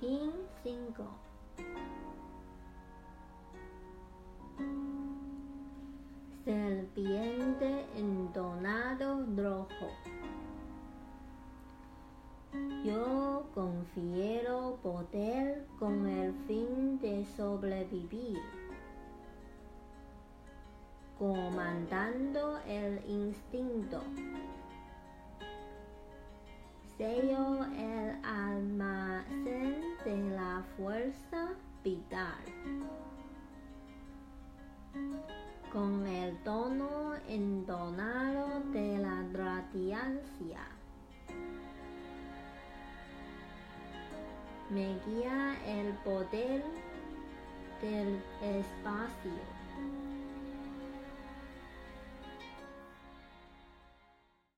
5. Serpiente entonado rojo. Yo confiero poder con el fin de sobrevivir, comandando el instinto. Sello el fuerza vital con el tono entonado de la radiancia. Me guía el poder del espacio.